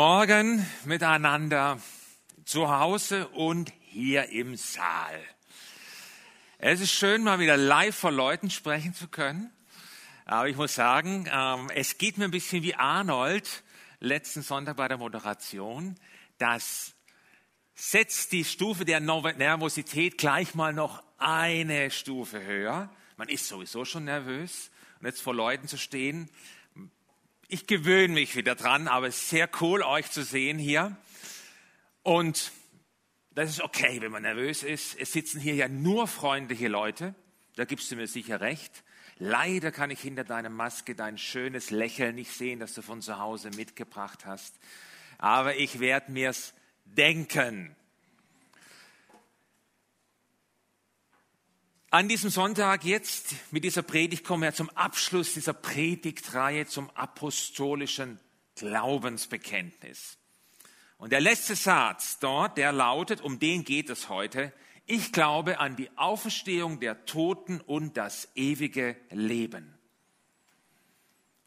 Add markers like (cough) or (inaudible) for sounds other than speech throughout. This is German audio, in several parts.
Morgen miteinander zu Hause und hier im Saal. Es ist schön, mal wieder live vor Leuten sprechen zu können. Aber ich muss sagen, ähm, es geht mir ein bisschen wie Arnold letzten Sonntag bei der Moderation. Das setzt die Stufe der Nervosität gleich mal noch eine Stufe höher. Man ist sowieso schon nervös. Und jetzt vor Leuten zu stehen, ich gewöhne mich wieder dran, aber es ist sehr cool, euch zu sehen hier. Und das ist okay, wenn man nervös ist. Es sitzen hier ja nur freundliche Leute. Da gibst du mir sicher recht. Leider kann ich hinter deiner Maske dein schönes Lächeln nicht sehen, das du von zu Hause mitgebracht hast. Aber ich werde mir's denken. An diesem Sonntag jetzt mit dieser Predigt kommen wir zum Abschluss dieser Predigtreihe zum apostolischen Glaubensbekenntnis. Und der letzte Satz dort, der lautet, um den geht es heute, ich glaube an die Auferstehung der Toten und das ewige Leben.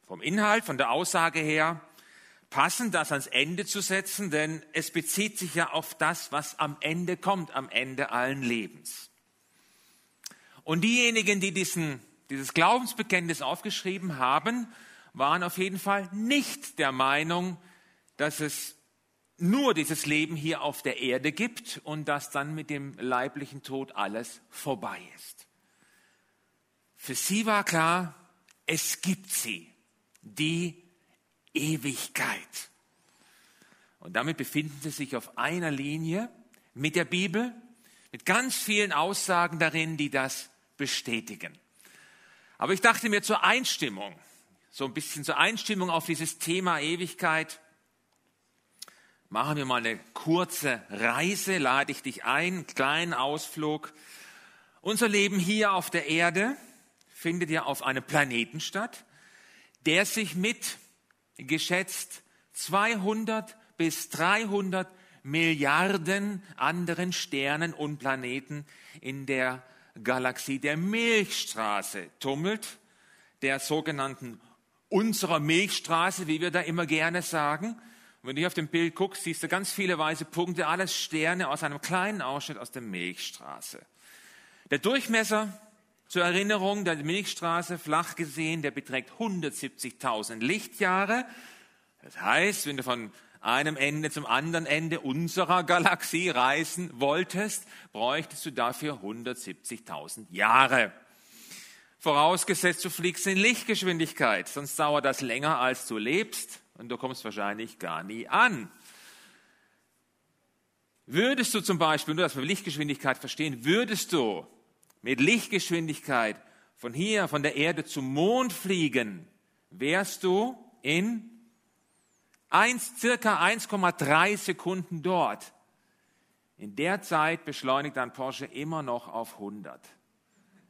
Vom Inhalt, von der Aussage her, passend das ans Ende zu setzen, denn es bezieht sich ja auf das, was am Ende kommt, am Ende allen Lebens. Und diejenigen, die diesen, dieses Glaubensbekenntnis aufgeschrieben haben, waren auf jeden Fall nicht der Meinung, dass es nur dieses Leben hier auf der Erde gibt und dass dann mit dem leiblichen Tod alles vorbei ist. Für sie war klar, es gibt sie, die Ewigkeit. Und damit befinden sie sich auf einer Linie mit der Bibel, mit ganz vielen Aussagen darin, die das bestätigen. Aber ich dachte mir zur Einstimmung, so ein bisschen zur Einstimmung auf dieses Thema Ewigkeit, machen wir mal eine kurze Reise, lade ich dich ein, einen kleinen Ausflug. Unser Leben hier auf der Erde findet ja auf einem Planeten statt, der sich mit geschätzt 200 bis 300 Milliarden anderen Sternen und Planeten in der Galaxie der Milchstraße tummelt, der sogenannten unserer Milchstraße, wie wir da immer gerne sagen. Und wenn du hier auf dem Bild guckst, siehst du ganz viele weiße Punkte, alles Sterne aus einem kleinen Ausschnitt aus der Milchstraße. Der Durchmesser zur Erinnerung der Milchstraße, flach gesehen, der beträgt 170.000 Lichtjahre. Das heißt, wenn du von einem Ende zum anderen Ende unserer Galaxie reisen wolltest, bräuchtest du dafür 170.000 Jahre. Vorausgesetzt, du fliegst in Lichtgeschwindigkeit, sonst dauert das länger, als du lebst und du kommst wahrscheinlich gar nie an. Würdest du zum Beispiel, nur dass wir Lichtgeschwindigkeit verstehen, würdest du mit Lichtgeschwindigkeit von hier, von der Erde zum Mond fliegen, wärst du in 1, circa 1,3 Sekunden dort. In der Zeit beschleunigt ein Porsche immer noch auf 100.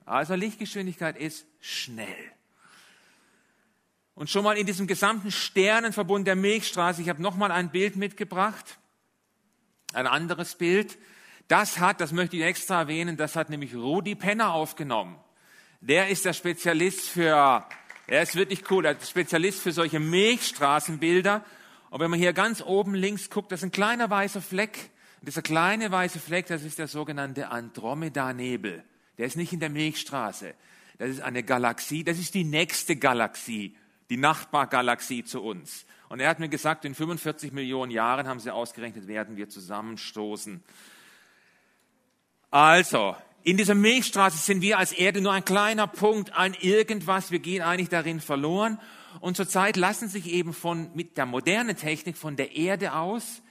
Also Lichtgeschwindigkeit ist schnell. Und schon mal in diesem gesamten Sternenverbund der Milchstraße, ich habe noch mal ein Bild mitgebracht, ein anderes Bild. Das hat, das möchte ich extra erwähnen, das hat nämlich Rudi Penner aufgenommen. Der ist der Spezialist für, er ist wirklich cool, der Spezialist für solche Milchstraßenbilder und wenn man hier ganz oben links guckt, das ist ein kleiner weißer Fleck. Und dieser kleine weiße Fleck, das ist der sogenannte Andromeda-Nebel. Der ist nicht in der Milchstraße. Das ist eine Galaxie, das ist die nächste Galaxie, die Nachbargalaxie zu uns. Und er hat mir gesagt, in 45 Millionen Jahren haben sie ausgerechnet, werden wir zusammenstoßen. Also, in dieser Milchstraße sind wir als Erde nur ein kleiner Punkt, ein irgendwas. Wir gehen eigentlich darin verloren. Und zurzeit lassen sich eben von, mit der modernen Technik von der Erde aus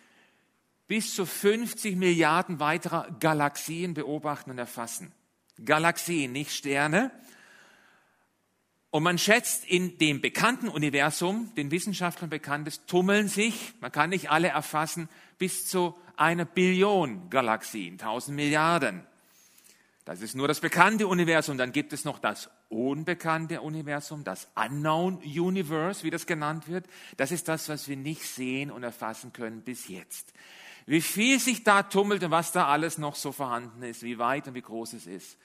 bis zu 50 Milliarden weiterer Galaxien beobachten und erfassen. Galaxien, nicht Sterne. Und man schätzt, in dem bekannten Universum, den Wissenschaftlern bekannt ist, tummeln sich, man kann nicht alle erfassen, bis zu einer Billion Galaxien, 1000 Milliarden. Das ist nur das bekannte Universum. Dann gibt es noch das unbekannte Universum, das Unknown Universe, wie das genannt wird. Das ist das, was wir nicht sehen und erfassen können bis jetzt. Wie viel sich da tummelt und was da alles noch so vorhanden ist, wie weit und wie groß es ist,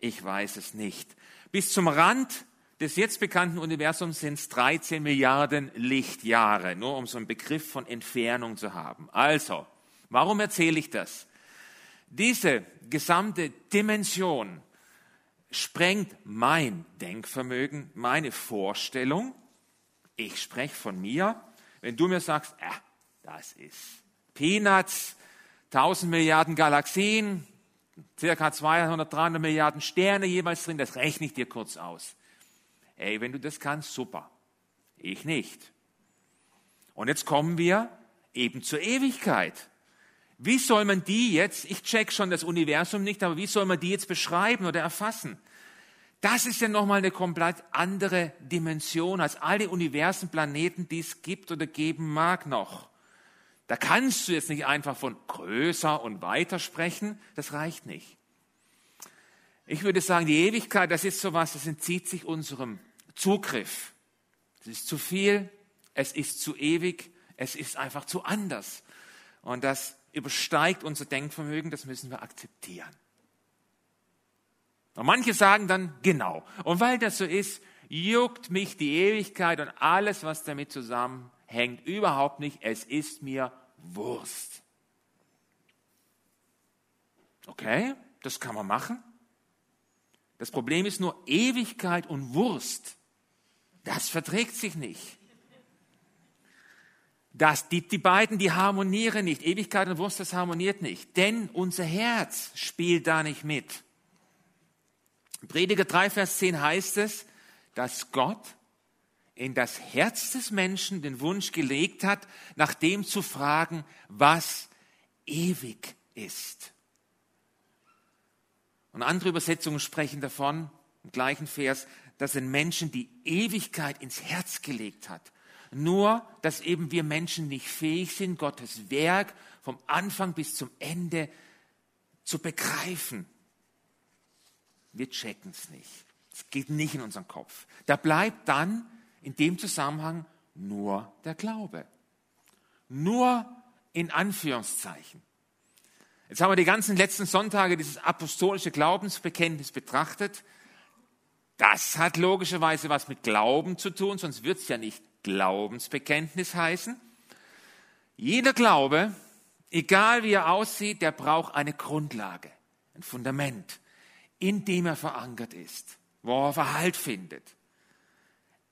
ich weiß es nicht. Bis zum Rand des jetzt bekannten Universums sind es 13 Milliarden Lichtjahre, nur um so einen Begriff von Entfernung zu haben. Also, warum erzähle ich das? Diese gesamte Dimension sprengt mein Denkvermögen, meine Vorstellung. Ich spreche von mir. Wenn du mir sagst, äh, das ist Peanuts, 1000 Milliarden Galaxien, circa 200, 300 Milliarden Sterne jeweils drin, das rechne ich dir kurz aus. Ey, wenn du das kannst, super. Ich nicht. Und jetzt kommen wir eben zur Ewigkeit. Wie soll man die jetzt, ich check schon das Universum nicht, aber wie soll man die jetzt beschreiben oder erfassen? Das ist ja nochmal eine komplett andere Dimension als alle Universen, Planeten, die es gibt oder geben mag noch. Da kannst du jetzt nicht einfach von größer und weiter sprechen, das reicht nicht. Ich würde sagen, die Ewigkeit, das ist sowas, das entzieht sich unserem Zugriff. Es ist zu viel, es ist zu ewig, es ist einfach zu anders. Und das übersteigt unser Denkvermögen, das müssen wir akzeptieren. Und manche sagen dann, genau. Und weil das so ist, juckt mich die Ewigkeit und alles, was damit zusammenhängt hängt überhaupt nicht, es ist mir Wurst. Okay, das kann man machen. Das Problem ist nur Ewigkeit und Wurst. Das verträgt sich nicht. Das, die, die beiden, die harmonieren nicht. Ewigkeit und Wurst, das harmoniert nicht. Denn unser Herz spielt da nicht mit. Prediger 3, Vers 10 heißt es, dass Gott in das Herz des Menschen den Wunsch gelegt hat, nach dem zu fragen, was ewig ist. Und andere Übersetzungen sprechen davon, im gleichen Vers, dass ein Menschen die Ewigkeit ins Herz gelegt hat. Nur, dass eben wir Menschen nicht fähig sind, Gottes Werk vom Anfang bis zum Ende zu begreifen. Wir checken es nicht. Es geht nicht in unseren Kopf. Da bleibt dann in dem Zusammenhang nur der Glaube. Nur in Anführungszeichen. Jetzt haben wir die ganzen letzten Sonntage dieses apostolische Glaubensbekenntnis betrachtet. Das hat logischerweise was mit Glauben zu tun, sonst wird es ja nicht Glaubensbekenntnis heißen. Jeder Glaube, egal wie er aussieht, der braucht eine Grundlage, ein Fundament, in dem er verankert ist, wo er Verhalt findet.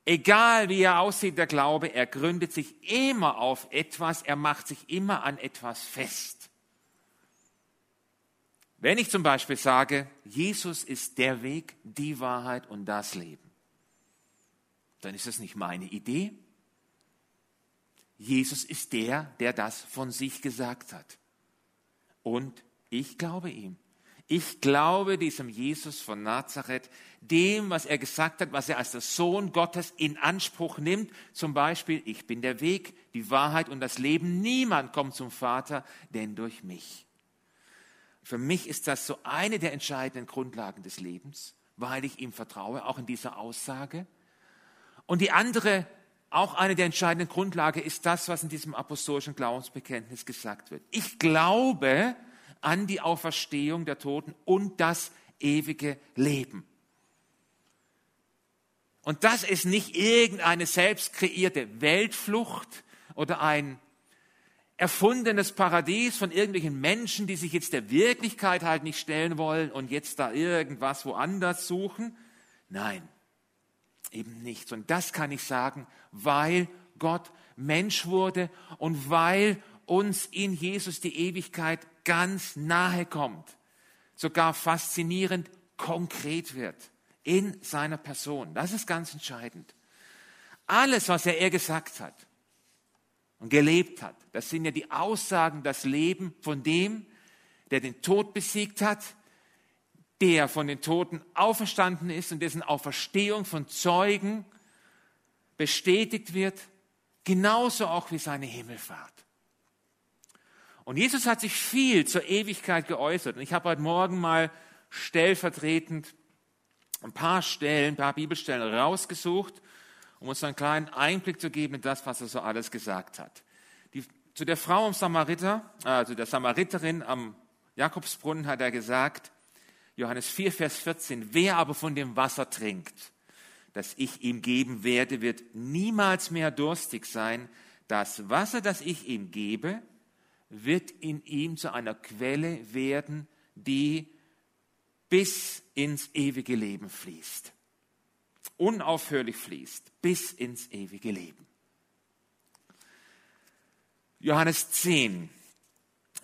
Egal wie er aussieht, der Glaube, er gründet sich immer auf etwas, er macht sich immer an etwas fest. Wenn ich zum Beispiel sage, Jesus ist der Weg, die Wahrheit und das Leben, dann ist das nicht meine Idee. Jesus ist der, der das von sich gesagt hat. Und ich glaube ihm. Ich glaube diesem Jesus von Nazareth, dem, was er gesagt hat, was er als der Sohn Gottes in Anspruch nimmt. Zum Beispiel, ich bin der Weg, die Wahrheit und das Leben. Niemand kommt zum Vater, denn durch mich. Für mich ist das so eine der entscheidenden Grundlagen des Lebens, weil ich ihm vertraue, auch in dieser Aussage. Und die andere, auch eine der entscheidenden Grundlagen, ist das, was in diesem apostolischen Glaubensbekenntnis gesagt wird. Ich glaube, an die Auferstehung der Toten und das ewige Leben. Und das ist nicht irgendeine selbst kreierte Weltflucht oder ein erfundenes Paradies von irgendwelchen Menschen, die sich jetzt der Wirklichkeit halt nicht stellen wollen und jetzt da irgendwas woanders suchen. Nein, eben nicht. Und das kann ich sagen, weil Gott Mensch wurde und weil uns in Jesus die Ewigkeit ganz nahe kommt, sogar faszinierend konkret wird in seiner Person. Das ist ganz entscheidend. Alles, was er gesagt hat und gelebt hat, das sind ja die Aussagen, das Leben von dem, der den Tod besiegt hat, der von den Toten auferstanden ist und dessen Auferstehung von Zeugen bestätigt wird, genauso auch wie seine Himmelfahrt. Und Jesus hat sich viel zur Ewigkeit geäußert. Und ich habe heute Morgen mal stellvertretend ein paar Stellen, ein paar Bibelstellen rausgesucht, um uns einen kleinen Einblick zu geben in das, was er so alles gesagt hat. Die, zu der Frau am Samariter, also der Samariterin am Jakobsbrunnen hat er gesagt, Johannes 4, Vers 14, wer aber von dem Wasser trinkt, das ich ihm geben werde, wird niemals mehr durstig sein. Das Wasser, das ich ihm gebe, wird in ihm zu einer Quelle werden, die bis ins ewige Leben fließt. Unaufhörlich fließt, bis ins ewige Leben. Johannes 10,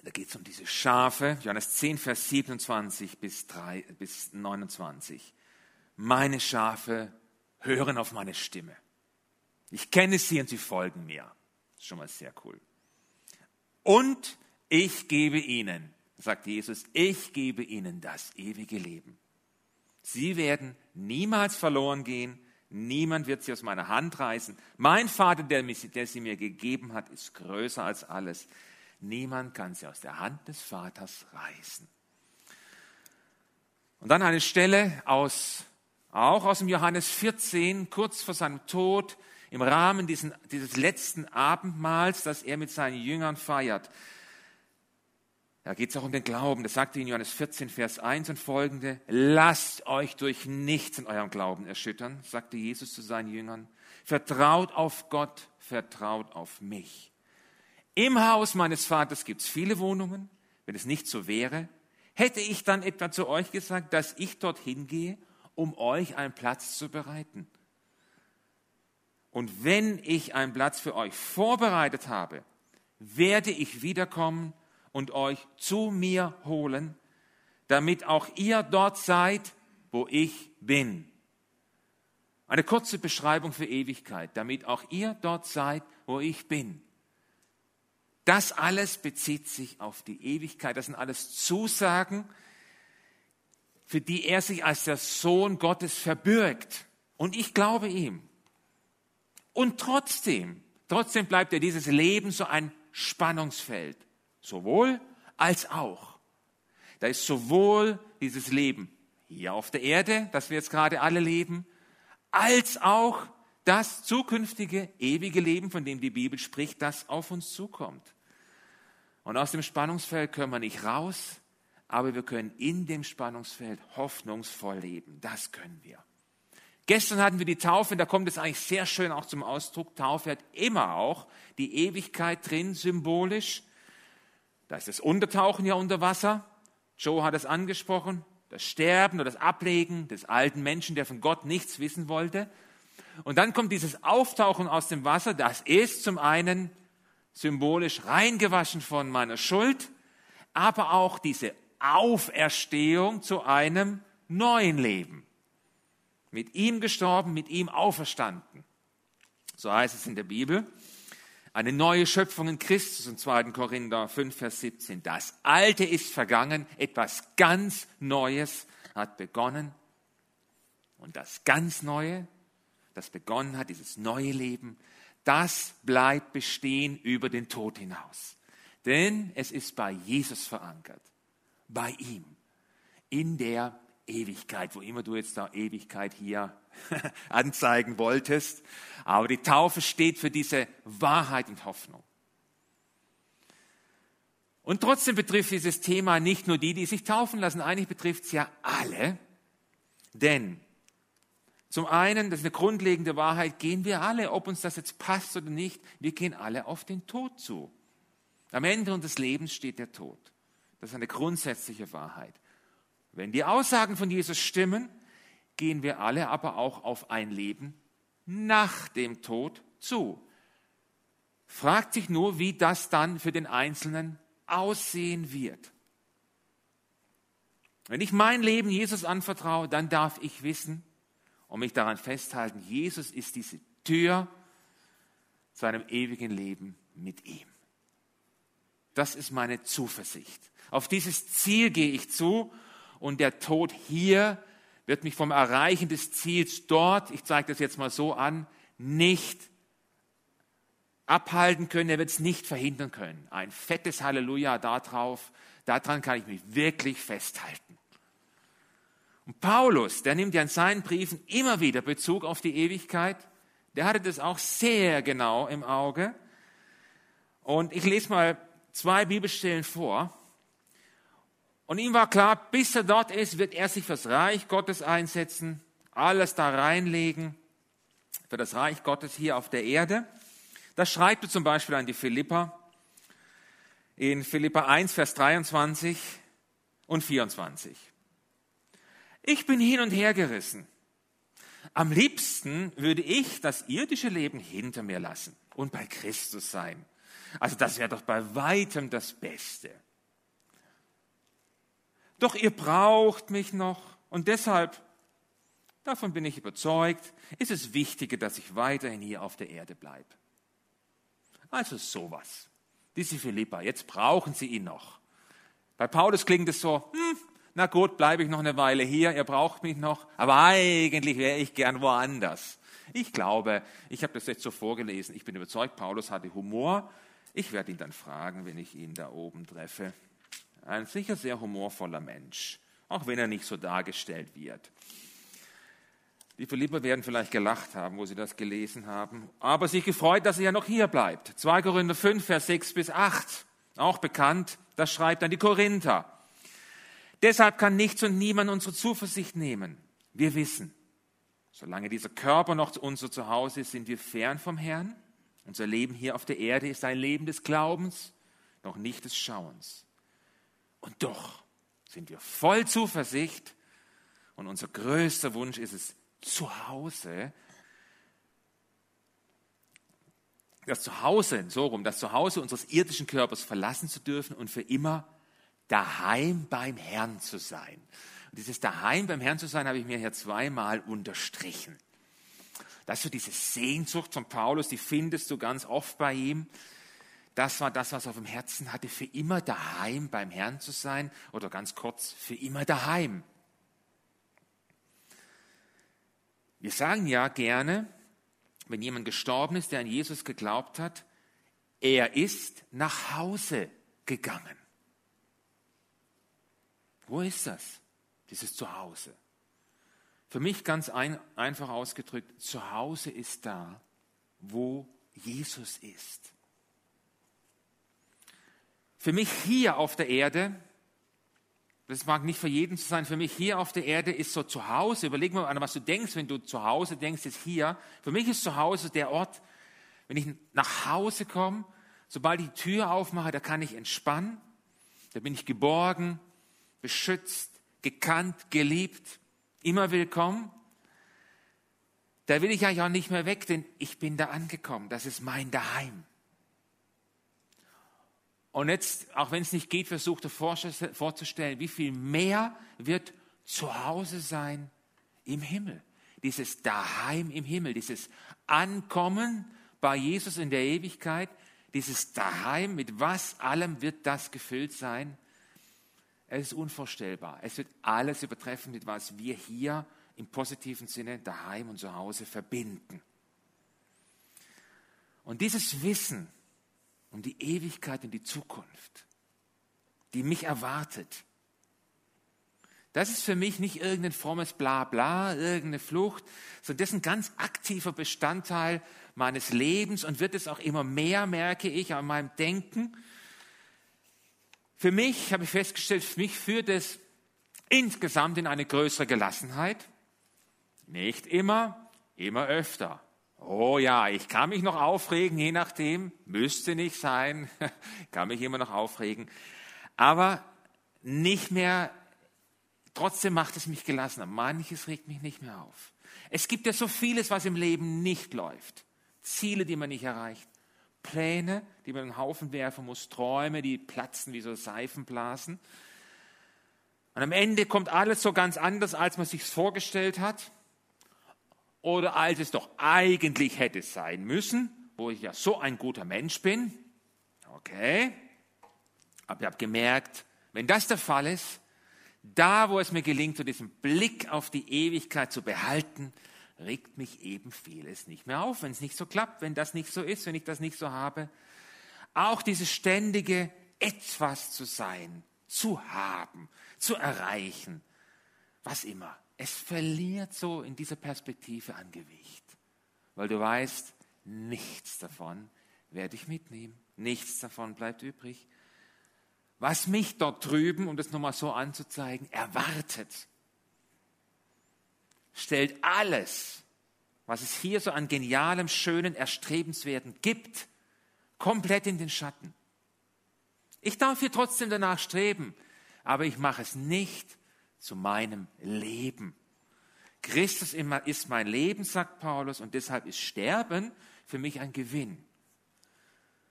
da geht es um diese Schafe. Johannes 10, Vers 27 bis, 3, bis 29. Meine Schafe hören auf meine Stimme. Ich kenne sie und sie folgen mir. Schon mal sehr cool. Und ich gebe ihnen, sagt Jesus, ich gebe ihnen das ewige Leben. Sie werden niemals verloren gehen, niemand wird sie aus meiner Hand reißen. Mein Vater, der, mich, der sie mir gegeben hat, ist größer als alles. Niemand kann sie aus der Hand des Vaters reißen. Und dann eine Stelle aus, auch aus dem Johannes 14, kurz vor seinem Tod, im Rahmen diesen, dieses letzten Abendmahls, das er mit seinen Jüngern feiert. Da geht es auch um den Glauben. Das sagte in Johannes 14, Vers 1 und folgende. Lasst euch durch nichts in eurem Glauben erschüttern, sagte Jesus zu seinen Jüngern. Vertraut auf Gott, vertraut auf mich. Im Haus meines Vaters gibt es viele Wohnungen. Wenn es nicht so wäre, hätte ich dann etwa zu euch gesagt, dass ich dorthin gehe, um euch einen Platz zu bereiten. Und wenn ich einen Platz für euch vorbereitet habe, werde ich wiederkommen und euch zu mir holen, damit auch ihr dort seid, wo ich bin. Eine kurze Beschreibung für Ewigkeit, damit auch ihr dort seid, wo ich bin. Das alles bezieht sich auf die Ewigkeit. Das sind alles Zusagen, für die er sich als der Sohn Gottes verbürgt. Und ich glaube ihm. Und trotzdem, trotzdem bleibt er dieses Leben so ein Spannungsfeld. Sowohl als auch. Da ist sowohl dieses Leben hier auf der Erde, das wir jetzt gerade alle leben, als auch das zukünftige, ewige Leben, von dem die Bibel spricht, das auf uns zukommt. Und aus dem Spannungsfeld können wir nicht raus, aber wir können in dem Spannungsfeld hoffnungsvoll leben. Das können wir. Gestern hatten wir die Taufe, da kommt es eigentlich sehr schön auch zum Ausdruck. Taufe hat immer auch die Ewigkeit drin, symbolisch. Da ist das Untertauchen ja unter Wasser. Joe hat es angesprochen. Das Sterben oder das Ablegen des alten Menschen, der von Gott nichts wissen wollte. Und dann kommt dieses Auftauchen aus dem Wasser. Das ist zum einen symbolisch reingewaschen von meiner Schuld, aber auch diese Auferstehung zu einem neuen Leben. Mit ihm gestorben, mit ihm auferstanden. So heißt es in der Bibel. Eine neue Schöpfung in Christus, in 2. Korinther 5, Vers 17. Das Alte ist vergangen, etwas ganz Neues hat begonnen. Und das ganz Neue, das begonnen hat, dieses neue Leben, das bleibt bestehen über den Tod hinaus. Denn es ist bei Jesus verankert, bei ihm, in der Ewigkeit, wo immer du jetzt da Ewigkeit hier (laughs) anzeigen wolltest. Aber die Taufe steht für diese Wahrheit und Hoffnung. Und trotzdem betrifft dieses Thema nicht nur die, die sich taufen lassen, eigentlich betrifft es ja alle. Denn zum einen, das ist eine grundlegende Wahrheit, gehen wir alle, ob uns das jetzt passt oder nicht, wir gehen alle auf den Tod zu. Am Ende unseres Lebens steht der Tod. Das ist eine grundsätzliche Wahrheit. Wenn die Aussagen von Jesus stimmen, gehen wir alle aber auch auf ein Leben nach dem Tod zu. Fragt sich nur, wie das dann für den Einzelnen aussehen wird. Wenn ich mein Leben Jesus anvertraue, dann darf ich wissen und mich daran festhalten, Jesus ist diese Tür zu einem ewigen Leben mit ihm. Das ist meine Zuversicht. Auf dieses Ziel gehe ich zu und der Tod hier wird mich vom Erreichen des Ziels dort, ich zeige das jetzt mal so an, nicht abhalten können, er wird es nicht verhindern können. Ein fettes Halleluja darauf, daran kann ich mich wirklich festhalten. Und Paulus, der nimmt ja in seinen Briefen immer wieder Bezug auf die Ewigkeit, der hatte das auch sehr genau im Auge. Und ich lese mal zwei Bibelstellen vor. Und ihm war klar, bis er dort ist, wird er sich fürs Reich Gottes einsetzen, alles da reinlegen. für das Reich Gottes hier auf der Erde. Das schreibt er zum Beispiel an die Philippa in Philippa 1, Vers 23 und 24. Ich bin hin und her gerissen. Am liebsten würde ich das irdische Leben hinter mir lassen und bei Christus sein. Also das wäre doch bei weitem das Beste. Doch ihr braucht mich noch und deshalb, davon bin ich überzeugt, ist es wichtiger, dass ich weiterhin hier auf der Erde bleibe. Also sowas. Diese Philippa, jetzt brauchen sie ihn noch. Bei Paulus klingt es so, hm, na gut, bleibe ich noch eine Weile hier, ihr braucht mich noch, aber eigentlich wäre ich gern woanders. Ich glaube, ich habe das jetzt so vorgelesen, ich bin überzeugt, Paulus hatte Humor. Ich werde ihn dann fragen, wenn ich ihn da oben treffe. Ein sicher sehr humorvoller Mensch, auch wenn er nicht so dargestellt wird. Die Philipper werden vielleicht gelacht haben, wo sie das gelesen haben, aber sich gefreut, dass er ja noch hier bleibt. 2 Korinther 5, Vers 6 bis 8, auch bekannt, das schreibt dann die Korinther. Deshalb kann nichts und niemand unsere Zuversicht nehmen. Wir wissen, solange dieser Körper noch unser Zuhause ist, sind wir fern vom Herrn. Unser Leben hier auf der Erde ist ein Leben des Glaubens, noch nicht des Schauens. Und doch sind wir voll Zuversicht und unser größter Wunsch ist es, zu Hause, das Zuhause, so rum, das Zuhause unseres irdischen Körpers verlassen zu dürfen und für immer daheim beim Herrn zu sein. Und dieses daheim beim Herrn zu sein habe ich mir hier zweimal unterstrichen. Das ist so diese Sehnsucht von Paulus, die findest du ganz oft bei ihm. Das war das, was er auf dem Herzen hatte, für immer daheim beim Herrn zu sein oder ganz kurz, für immer daheim. Wir sagen ja gerne, wenn jemand gestorben ist, der an Jesus geglaubt hat, er ist nach Hause gegangen. Wo ist das, dieses Zuhause? Für mich ganz ein, einfach ausgedrückt, Zuhause ist da, wo Jesus ist. Für mich hier auf der Erde das mag nicht für jeden zu sein. Für mich hier auf der Erde ist so zu Hause. Überleg mal was du denkst, wenn du zu Hause denkst, ist hier. Für mich ist zu Hause der Ort, wenn ich nach Hause komme, sobald ich die Tür aufmache, da kann ich entspannen. Da bin ich geborgen, beschützt, gekannt, geliebt, immer willkommen. Da will ich eigentlich auch nicht mehr weg, denn ich bin da angekommen. Das ist mein Daheim. Und jetzt, auch wenn es nicht geht, versucht er vorzustellen, wie viel mehr wird zu Hause sein im Himmel. Dieses Daheim im Himmel, dieses Ankommen bei Jesus in der Ewigkeit, dieses Daheim, mit was allem wird das gefüllt sein? Es ist unvorstellbar. Es wird alles übertreffen, mit was wir hier im positiven Sinne daheim und zu Hause verbinden. Und dieses Wissen, um die Ewigkeit und die Zukunft, die mich erwartet. Das ist für mich nicht irgendein frommes Blabla, irgendeine Flucht, sondern das ist ein ganz aktiver Bestandteil meines Lebens und wird es auch immer mehr, merke ich, an meinem Denken. Für mich, habe ich festgestellt, für mich führt es insgesamt in eine größere Gelassenheit. Nicht immer, immer öfter. Oh ja, ich kann mich noch aufregen, je nachdem, müsste nicht sein, (laughs) kann mich immer noch aufregen, aber nicht mehr, trotzdem macht es mich gelassener. Manches regt mich nicht mehr auf. Es gibt ja so vieles, was im Leben nicht läuft. Ziele, die man nicht erreicht. Pläne, die man in den Haufen werfen muss. Träume, die platzen wie so Seifenblasen. Und am Ende kommt alles so ganz anders, als man sich vorgestellt hat oder als es doch eigentlich hätte sein müssen, wo ich ja so ein guter Mensch bin. Okay, aber ich habe gemerkt, wenn das der Fall ist, da wo es mir gelingt, so diesen Blick auf die Ewigkeit zu behalten, regt mich eben vieles nicht mehr auf, wenn es nicht so klappt, wenn das nicht so ist, wenn ich das nicht so habe. Auch dieses ständige etwas zu sein, zu haben, zu erreichen, was immer es verliert so in dieser Perspektive an Gewicht, weil du weißt, nichts davon werde ich mitnehmen, nichts davon bleibt übrig. Was mich dort drüben, um das nochmal so anzuzeigen, erwartet, stellt alles was es hier so an genialem, schönen, erstrebenswerten gibt, komplett in den Schatten. Ich darf hier trotzdem danach streben, aber ich mache es nicht zu meinem Leben. Christus ist mein Leben, sagt Paulus, und deshalb ist Sterben für mich ein Gewinn.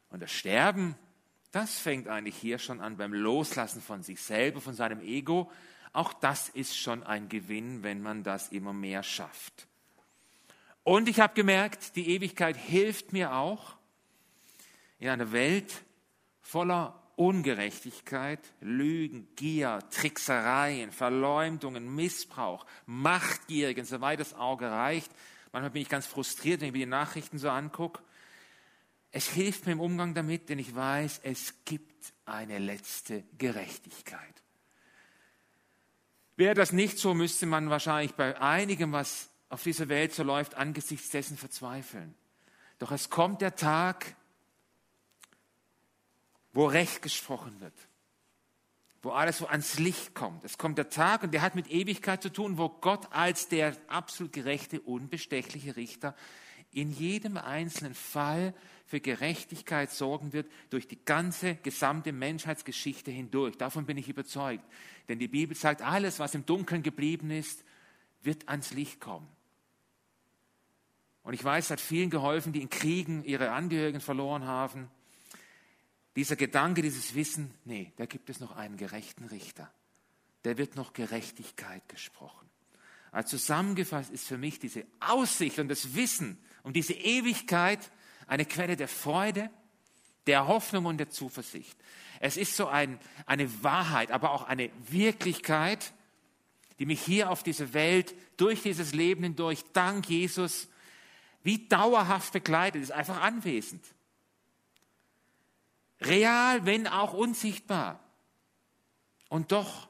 Und das Sterben, das fängt eigentlich hier schon an beim Loslassen von sich selber, von seinem Ego. Auch das ist schon ein Gewinn, wenn man das immer mehr schafft. Und ich habe gemerkt, die Ewigkeit hilft mir auch in einer Welt voller Ungerechtigkeit, Lügen, Gier, Tricksereien, Verleumdungen, Missbrauch, Machtgierigen, soweit das Auge reicht. Manchmal bin ich ganz frustriert, wenn ich mir die Nachrichten so angucke. Es hilft mir im Umgang damit, denn ich weiß, es gibt eine letzte Gerechtigkeit. Wäre das nicht so, müsste man wahrscheinlich bei einigem, was auf dieser Welt so läuft, angesichts dessen verzweifeln. Doch es kommt der Tag, wo Recht gesprochen wird, wo alles so ans Licht kommt. Es kommt der Tag und der hat mit Ewigkeit zu tun, wo Gott als der absolut gerechte, unbestechliche Richter in jedem einzelnen Fall für Gerechtigkeit sorgen wird durch die ganze gesamte Menschheitsgeschichte hindurch. Davon bin ich überzeugt. Denn die Bibel sagt, alles, was im Dunkeln geblieben ist, wird ans Licht kommen. Und ich weiß, es hat vielen geholfen, die in Kriegen ihre Angehörigen verloren haben. Dieser Gedanke, dieses Wissen, nee, da gibt es noch einen gerechten Richter. Der wird noch Gerechtigkeit gesprochen. Also zusammengefasst ist für mich diese Aussicht und das Wissen um diese Ewigkeit eine Quelle der Freude, der Hoffnung und der Zuversicht. Es ist so ein, eine Wahrheit, aber auch eine Wirklichkeit, die mich hier auf dieser Welt durch dieses Leben hindurch, dank Jesus, wie dauerhaft begleitet, ist einfach anwesend. Real, wenn auch unsichtbar. Und doch,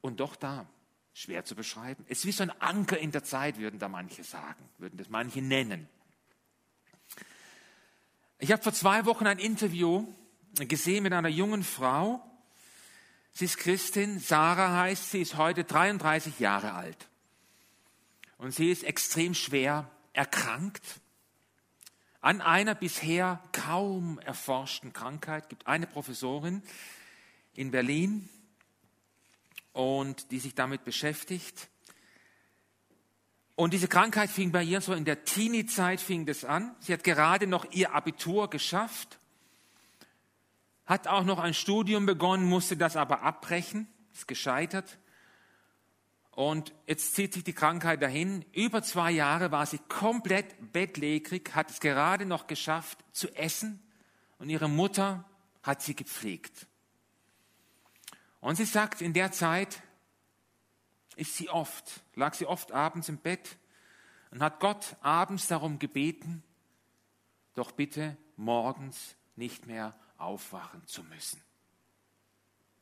und doch da. Schwer zu beschreiben. Es ist wie so ein Anker in der Zeit, würden da manche sagen, würden das manche nennen. Ich habe vor zwei Wochen ein Interview gesehen mit einer jungen Frau. Sie ist Christin, Sarah heißt sie, ist heute 33 Jahre alt. Und sie ist extrem schwer erkrankt an einer bisher kaum erforschten Krankheit. Es gibt eine Professorin in Berlin, und die sich damit beschäftigt. Und diese Krankheit fing bei ihr so in der Teenie-Zeit fing das an. Sie hat gerade noch ihr Abitur geschafft, hat auch noch ein Studium begonnen, musste das aber abbrechen, ist gescheitert. Und jetzt zieht sich die Krankheit dahin. Über zwei Jahre war sie komplett bettlägerig, hat es gerade noch geschafft zu essen und ihre Mutter hat sie gepflegt. Und sie sagt, in der Zeit ist sie oft, lag sie oft abends im Bett und hat Gott abends darum gebeten, doch bitte morgens nicht mehr aufwachen zu müssen.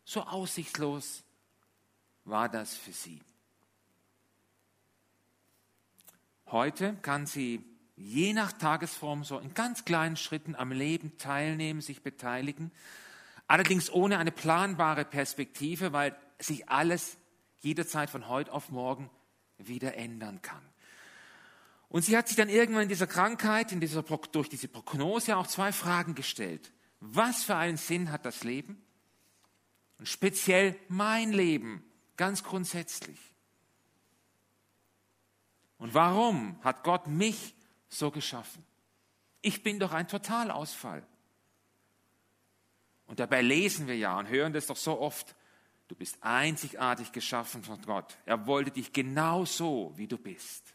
So aussichtslos war das für sie. Heute kann sie je nach Tagesform so in ganz kleinen Schritten am Leben teilnehmen, sich beteiligen Allerdings ohne eine planbare Perspektive, weil sich alles jederzeit von heute auf morgen wieder ändern kann. Und sie hat sich dann irgendwann in dieser Krankheit, in dieser, durch diese Prognose auch zwei Fragen gestellt. Was für einen Sinn hat das Leben? Und speziell mein Leben, ganz grundsätzlich. Und warum hat Gott mich so geschaffen? Ich bin doch ein Totalausfall. Und dabei lesen wir ja und hören das doch so oft, du bist einzigartig geschaffen von Gott. Er wollte dich genau so, wie du bist.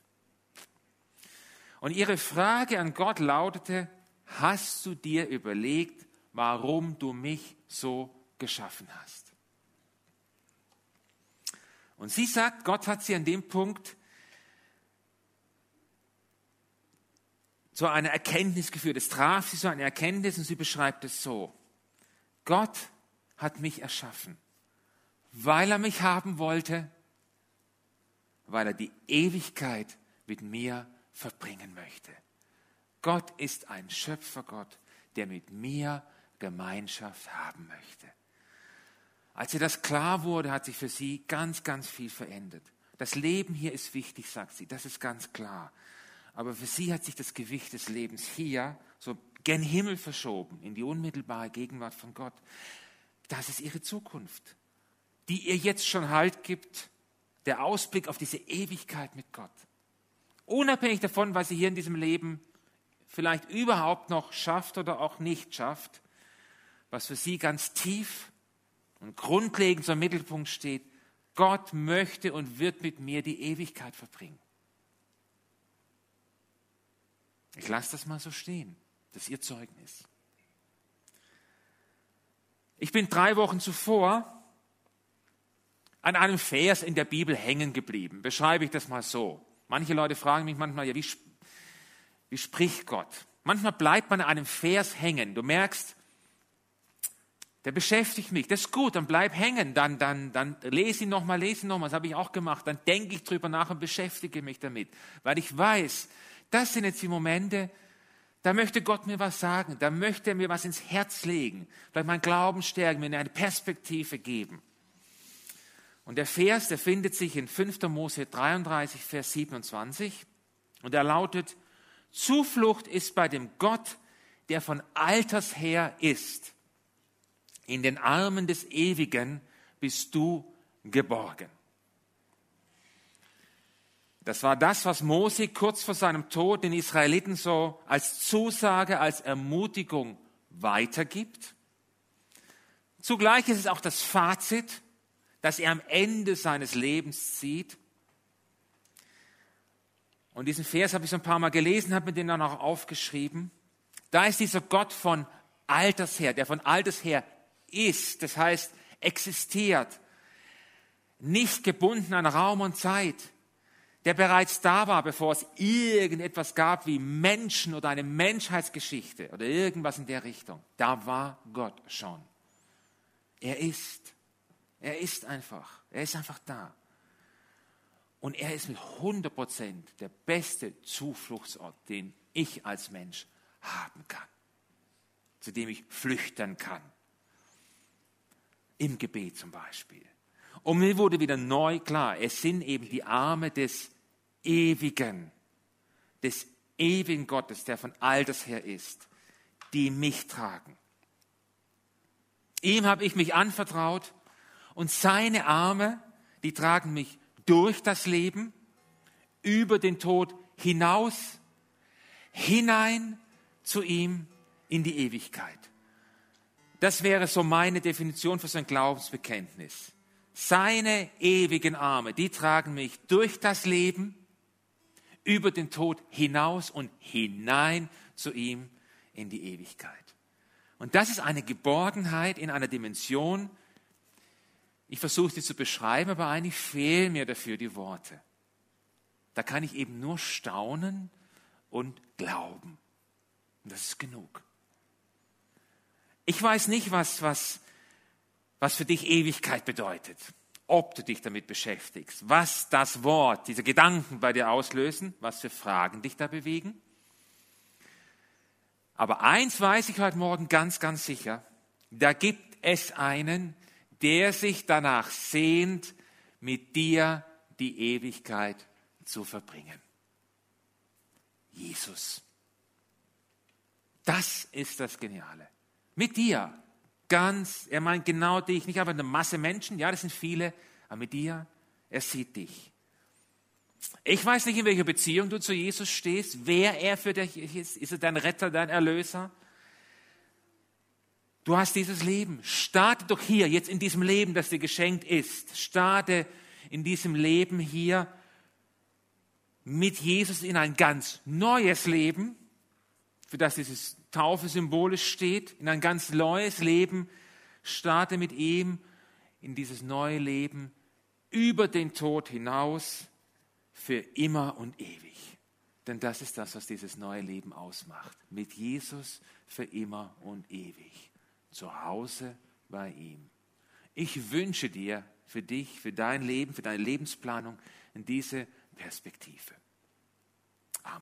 Und ihre Frage an Gott lautete, hast du dir überlegt, warum du mich so geschaffen hast? Und sie sagt, Gott hat sie an dem Punkt zu einer Erkenntnis geführt. Es traf sie so eine Erkenntnis und sie beschreibt es so. Gott hat mich erschaffen, weil er mich haben wollte, weil er die Ewigkeit mit mir verbringen möchte. Gott ist ein Schöpfergott, der mit mir Gemeinschaft haben möchte. Als ihr das klar wurde, hat sich für sie ganz, ganz viel verändert. Das Leben hier ist wichtig, sagt sie, das ist ganz klar. Aber für sie hat sich das Gewicht des Lebens hier so gen Himmel verschoben, in die unmittelbare Gegenwart von Gott. Das ist ihre Zukunft, die ihr jetzt schon Halt gibt, der Ausblick auf diese Ewigkeit mit Gott. Unabhängig davon, was sie hier in diesem Leben vielleicht überhaupt noch schafft oder auch nicht schafft, was für sie ganz tief und grundlegend zum Mittelpunkt steht, Gott möchte und wird mit mir die Ewigkeit verbringen. Ich lasse das mal so stehen. Das ist ihr Zeugnis. Ich bin drei Wochen zuvor an einem Vers in der Bibel hängen geblieben. Beschreibe ich das mal so. Manche Leute fragen mich manchmal, ja, wie, wie spricht Gott? Manchmal bleibt man an einem Vers hängen. Du merkst, der beschäftigt mich. Das ist gut, dann bleib hängen. Dann, dann, dann lese ihn nochmal, lese ihn nochmal. Das habe ich auch gemacht. Dann denke ich drüber nach und beschäftige mich damit. Weil ich weiß, das sind jetzt die Momente, da möchte Gott mir was sagen. Da möchte er mir was ins Herz legen. Vielleicht mein Glauben stärken, mir eine Perspektive geben. Und der Vers, der findet sich in 5. Mose 33, Vers 27. Und er lautet, Zuflucht ist bei dem Gott, der von alters her ist. In den Armen des Ewigen bist du geborgen. Das war das, was Mose kurz vor seinem Tod den Israeliten so als Zusage, als Ermutigung weitergibt. Zugleich ist es auch das Fazit, das er am Ende seines Lebens zieht. Und diesen Vers habe ich so ein paar Mal gelesen, habe mir den dann auch aufgeschrieben. Da ist dieser Gott von Alters her, der von Alters her ist, das heißt existiert, nicht gebunden an Raum und Zeit, der bereits da war, bevor es irgendetwas gab wie Menschen oder eine Menschheitsgeschichte oder irgendwas in der Richtung. Da war Gott schon. Er ist. Er ist einfach. Er ist einfach da. Und er ist mit 100 Prozent der beste Zufluchtsort, den ich als Mensch haben kann, zu dem ich flüchten kann. Im Gebet zum Beispiel. Und mir wurde wieder neu klar, es sind eben die Arme des Ewigen, des ewigen Gottes, der von alters her ist, die mich tragen. Ihm habe ich mich anvertraut und seine Arme, die tragen mich durch das Leben, über den Tod hinaus, hinein zu ihm in die Ewigkeit. Das wäre so meine Definition für sein Glaubensbekenntnis. Seine ewigen Arme, die tragen mich durch das Leben, über den Tod hinaus und hinein zu ihm in die Ewigkeit. Und das ist eine Geborgenheit in einer Dimension, ich versuche sie zu beschreiben, aber eigentlich fehlen mir dafür die Worte. Da kann ich eben nur staunen und glauben. Und das ist genug. Ich weiß nicht, was, was, was für dich Ewigkeit bedeutet, ob du dich damit beschäftigst, was das Wort, diese Gedanken bei dir auslösen, was für Fragen dich da bewegen. Aber eins weiß ich heute Morgen ganz, ganz sicher, da gibt es einen, der sich danach sehnt, mit dir die Ewigkeit zu verbringen. Jesus. Das ist das Geniale. Mit dir. Ganz, er meint genau dich, nicht einfach eine Masse Menschen, ja, das sind viele, aber mit dir, er sieht dich. Ich weiß nicht, in welcher Beziehung du zu Jesus stehst, wer er für dich ist. Ist er dein Retter, dein Erlöser? Du hast dieses Leben. Starte doch hier, jetzt in diesem Leben, das dir geschenkt ist. Starte in diesem Leben hier mit Jesus in ein ganz neues Leben, für das dieses Taufe symbolisch steht, in ein ganz neues Leben. Starte mit ihm in dieses neue Leben über den Tod hinaus für immer und ewig. Denn das ist das, was dieses neue Leben ausmacht. Mit Jesus für immer und ewig zu Hause bei ihm. Ich wünsche dir für dich, für dein Leben, für deine Lebensplanung in diese Perspektive.